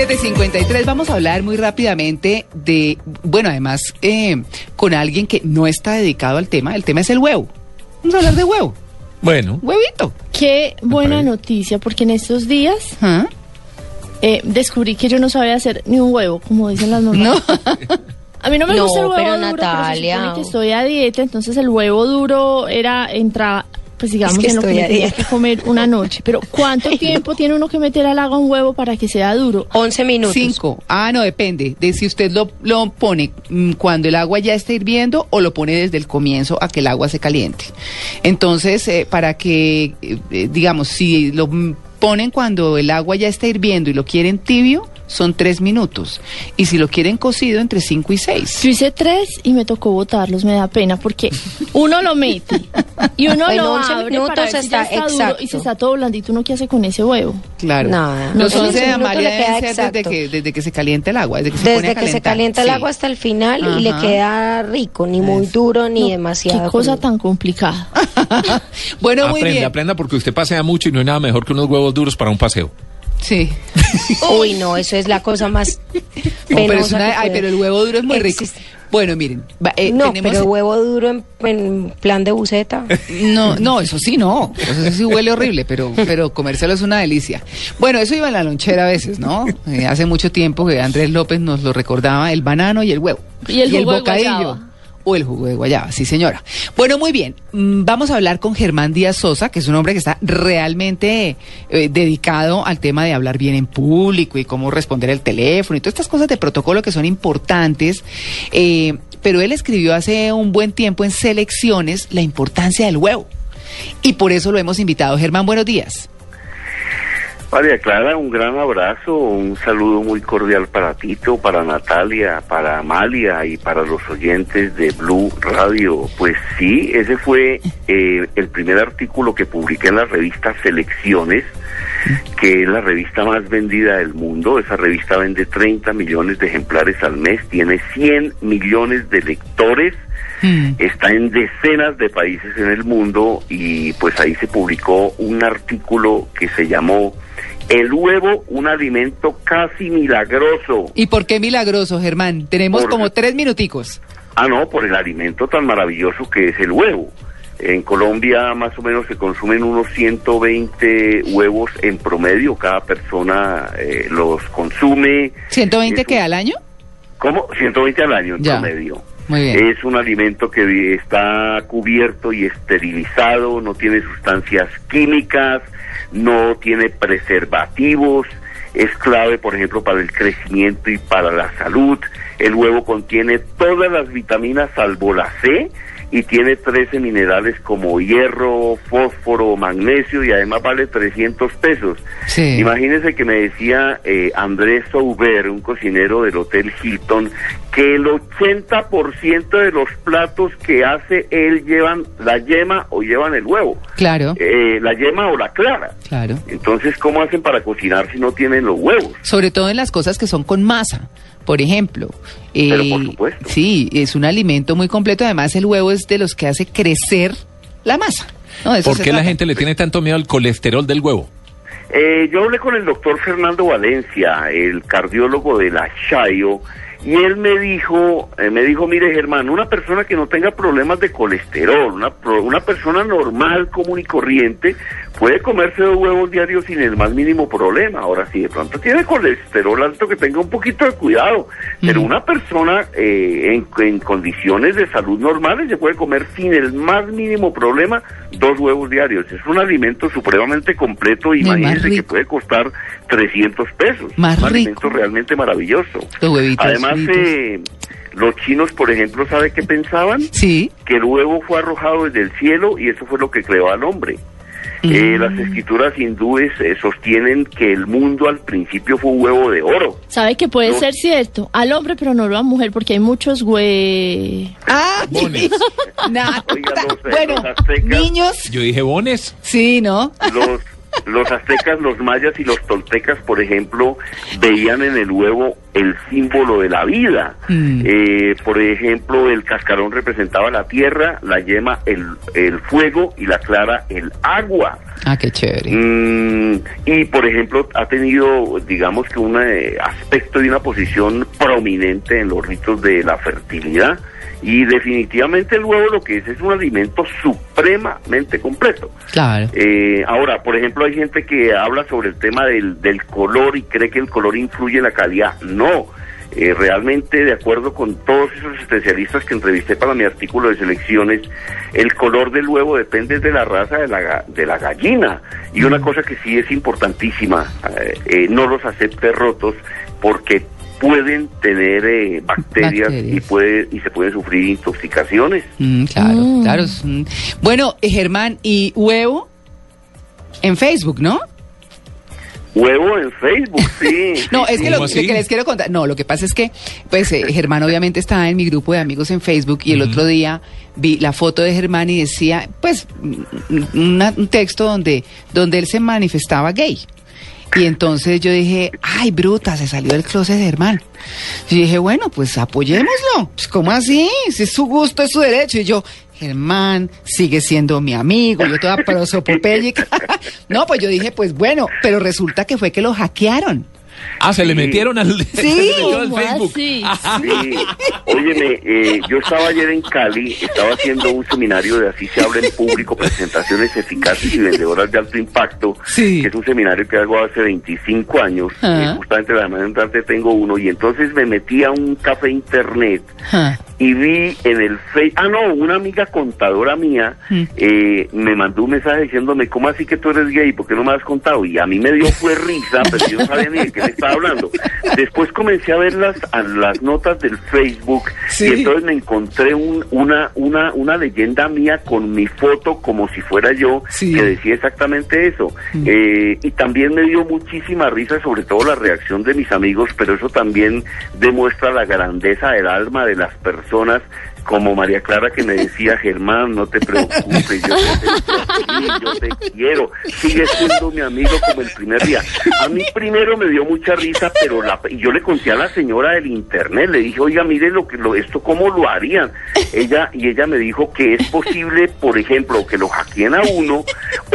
753, vamos a hablar muy rápidamente de, bueno, además, eh, con alguien que no está dedicado al tema, el tema es el huevo. Vamos a hablar de huevo, Bueno, huevito. Qué buena noticia, porque en estos días ¿Ah? eh, descubrí que yo no sabía hacer ni un huevo, como dicen las mamás. No, A mí no me No, gusta el huevo pero duro, pero se Natalia, supone que o- estoy a dieta, entonces el huevo duro era entraba, pues digamos, Es que en lo que me tenía que comer una noche. Pero ¿cuánto tiempo tiene uno que meter al agua un huevo para que sea duro? 11 minutos. cinco. Ah, no, depende de si usted lo, lo pone mm, cuando el agua ya está hirviendo o lo pone desde el comienzo a que el agua se caliente. Entonces, eh, para que, eh, eh, digamos, si lo mm, ponen cuando el agua ya está hirviendo y lo quieren tibio, son tres minutos. Y si lo quieren cocido, entre cinco y seis. Yo hice tres y me tocó botarlos, me da pena, porque uno lo mete y uno En lo 11 abre para ver si ya está está duro exacto. y se está todo blandito, ¿uno qué hace con ese huevo? Claro. Nada. Los No, 11 de 15 minutos Amalia deben ser desde que, desde que se calienta el agua, desde que se pone que calienta el Sí. agua hasta el final y le queda rico, ni muy duro ni No, demasiado. Qué cosa crudo. tan complicada. bueno, muy aprenda, bien. aprenda porque usted pasea mucho y no hay nada mejor que unos huevos duros para un paseo. Sí. Uy, no, eso es la cosa más No, pero, una- ay, el huevo duro es muy rico. Bueno, miren, eh, No, tenemos- pero huevo duro en, en plan de buceta. no, no, eso sí no, eso sí huele horrible, pero, pero comérselo es una delicia. Bueno, eso iba en la lonchera a veces, ¿no? Eh, hace mucho tiempo que Andrés López nos lo recordaba, el banano y el huevo. Y el jugo de bocadillo. O el jugo de guayaba, sí señora. Bueno, muy bien. Mm, Vamos a hablar con Germán Díaz Sosa, que es un hombre que está realmente eh, dedicado al tema de hablar bien en público y cómo responder el teléfono y todas estas cosas de protocolo que son importantes. Eh, pero él escribió hace un buen tiempo en Selecciones la importancia del huevo. Y por eso lo hemos invitado. Germán, buenos días. María Clara, un gran abrazo, un saludo muy cordial para Tito, para Natalia, para Amalia y para los oyentes de Blue Radio. Pues sí, ese fue eh, el primer artículo que publiqué en la revista Selecciones, que es la revista más vendida del mundo. Esa revista vende 30 millones de ejemplares al mes, tiene 100 millones de lectores está en decenas de países en el mundo y pues ahí se publicó un artículo que se llamó El huevo, un alimento casi milagroso. ¿Y por qué milagroso, Germán? Tenemos Por- como tres minuticos. Ah, no, por el alimento tan maravilloso que es el huevo. En Colombia más o menos se consumen unos 120 huevos en promedio, cada persona eh, los consume. ¿120 Es que un- al año? ¿Cómo? 120 al año en Ya. promedio. Muy bien. Es un alimento que está cubierto y esterilizado, no tiene sustancias químicas, no tiene preservativos, es clave, por ejemplo, para el crecimiento y para la salud. El huevo contiene todas las vitaminas salvo la C y tiene 13 minerales como hierro, fósforo, magnesio y además vale 300 pesos. Sí. Imagínense que me decía eh, Andrés Souber, un cocinero del Hotel Hilton, que el 80% de los platos que hace él llevan la yema o llevan el huevo. Claro, Eh, la yema o la clara. claro. Entonces, ¿cómo hacen para cocinar si no tienen los huevos? Sobre todo en las cosas que son con masa. Por ejemplo, eh, Pero por supuesto. sí, es un alimento muy completo. Además, el huevo es de los que hace crecer la masa. No, de eso ¿Por qué la gente le tiene tanto miedo al colesterol del huevo? Eh, yo hablé con el doctor Fernando Valencia, el cardiólogo de la Chayo, y él me dijo, eh, me dijo, mire Germán, una persona que no tenga problemas de colesterol, una, una persona normal, común y corriente, puede comerse dos huevos diarios sin el más mínimo problema. Ahora, si de pronto tiene colesterol alto, que tenga un poquito de cuidado. Pero una persona eh, en, en condiciones de salud normales se puede comer sin el más mínimo problema dos huevos diarios. Es un alimento supremamente completo. Y Imagínense que puede costar 300 pesos. Más un rico. alimento realmente maravilloso. Huevitos Además, eh, los chinos, por ejemplo, ¿sabe qué pensaban? Sí, Que el huevo fue arrojado desde el cielo y eso fue lo que creó al hombre. Eh, las escrituras hindúes eh, sostienen que el mundo al principio fue un huevo de oro. ¿Sabe que puede No. ser cierto? Al hombre, pero no a la mujer, porque hay muchos güey. Ah, Bones. nada. Oiga, los, eh, Bueno, los aztecas- niños, Yo dije bones. sí, ¿no? Los, los aztecas, los mayas y los toltecas, por ejemplo, veían en el huevo el símbolo de la vida. Mm. Eh, por ejemplo, el cascarón representaba la tierra, la yema el, el fuego y la clara el agua. Ah, qué chévere. Mm, y por ejemplo ha tenido digamos que un eh, aspecto y una posición prominente en los ritos de la fertilidad y definitivamente el huevo lo que es es un alimento supremamente completo. Claro. Eh, ahora, por ejemplo, hay gente que habla sobre el tema del, del color y cree que el color influye en la calidad. No, Eh, realmente, de acuerdo con todos esos especialistas que entrevisté para mi artículo de selecciones, el color del huevo depende de la raza de la, de la gallina. Y una cosa que sí es importantísima, eh, eh, no los acepte rotos porque pueden tener eh, bacterias, y puede y se pueden sufrir intoxicaciones. Mm, claro, Mm. claro. Bueno, eh, Germán, ¿y huevo? En Facebook, ¿no? Huevo en Facebook, sí. No, es que lo ¿Cómo que, les quiero contar. No, lo que pasa es que, pues, eh, Germán obviamente está en mi grupo de amigos en Facebook y el otro día vi la foto de Germán y decía, pues, una- un texto donde, donde él se manifestaba gay. Y entonces yo dije, ay, bruta, se salió del closet de Germán. Y dije, bueno, pues apoyémoslo. Pues, ¿cómo así? Si es su gusto, es su derecho. Y yo, Germán sigue siendo mi amigo, yo toda prosopopéyica. no, pues yo dije, pues bueno, pero resulta que fue que lo hackearon. Ah, se le Sí. metieron al, se le metió al ¿Cómo Facebook. así? Sí. Óyeme, eh, yo estaba ayer en Cali, estaba haciendo un seminario de Así se habla en público, presentaciones eficaces y vendedoras de alto impacto, Sí. que es un seminario que hago hace 25 años, Ah. eh, justamente la semana entrante tengo uno, y entonces me metí a un café internet Ah, y vi en el Facebook, ah no, una amiga contadora mía Mm. eh, me mandó un mensaje diciéndome, ¿cómo así que tú eres gay? ¿Por qué no me has contado? Y a mí me dio fue risa, pero yo no sabía ni de qué me estaba hablando. Después comencé a ver las, a las notas del Facebook Sí. y entonces me encontré un- una, una, una leyenda mía con mi foto como si fuera yo, Sí. que decía exactamente eso. Eh, y también me dio muchísima risa, sobre todo la reacción de mis amigos, pero eso también demuestra la grandeza del alma de las personas, como María Clara que me decía, Germán, no te preocupes, yo te, yo te quiero, sigue siendo mi amigo como el primer día. A mí primero me dio mucha risa, pero la, y yo le conté a la señora del internet, le dije, oiga, mire lo que lo, esto cómo lo harían. Ella, y ella me dijo que es posible, por ejemplo, que lo hackeen a uno,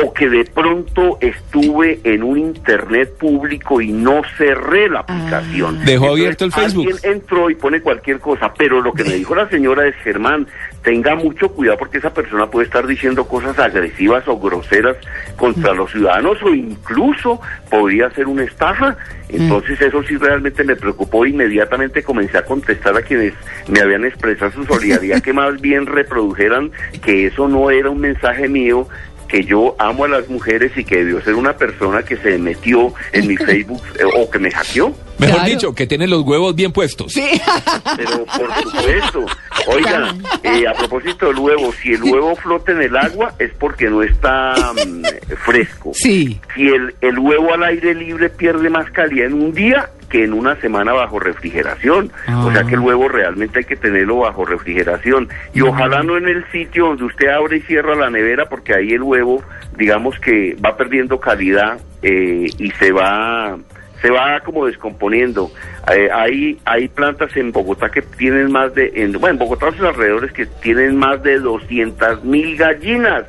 o que de pronto estuve en un internet público y no cerré la aplicación. Dejó abierto el Facebook. Alguien entró y pone cualquier cosa, pero lo que me dijo la señora es, Germán, tenga mucho cuidado porque esa persona puede estar diciendo cosas agresivas o groseras contra los ciudadanos o incluso podría ser una estafa. Entonces eso sí realmente me preocupó. Inmediatamente comencé a contestar a quienes me habían expresado su solidaridad que más bien reprodujeran que eso no era un mensaje mío, que yo amo a las mujeres y que debió ser una persona que se metió en mi Facebook eh, o que me hackeó. Mejor Claro. dicho, que tiene los huevos bien puestos. sí. Pero por supuesto. Oiga, eh, a propósito del huevo, si el huevo flota en el agua es porque no está mm, fresco. Sí. Si el, el huevo al aire libre pierde más calidad en un día que en una semana bajo refrigeración. O sea que el huevo realmente hay que tenerlo bajo refrigeración. Y ojalá no en el sitio donde usted abre y cierra la nevera, porque ahí el huevo, digamos que va perdiendo calidad eh, y se va se va como descomponiendo. Eh, hay, hay plantas en Bogotá que tienen más de, en, bueno, en Bogotá y sus alrededores que tienen más de 200 mil gallinas.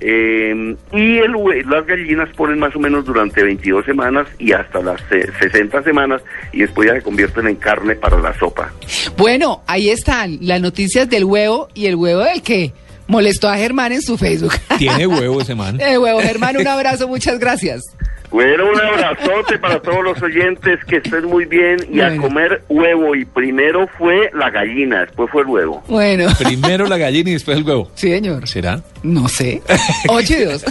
Eh, y el, hue- las gallinas ponen más o menos durante 22 semanas y hasta las eh, 60 semanas y después ya se convierten en carne para la sopa. Bueno, ahí están las noticias del huevo y el huevo del que molestó a Germán en su Facebook. Tiene huevo ese man. El huevo, Germán, un abrazo, muchas gracias. Bueno, un abrazote para todos los oyentes, que estén muy bien y a comer huevo. Y primero fue la gallina, después fue el huevo. Bueno, Primero la gallina y después el huevo. sí, señor. ¿Será? No sé. Ocho y dos.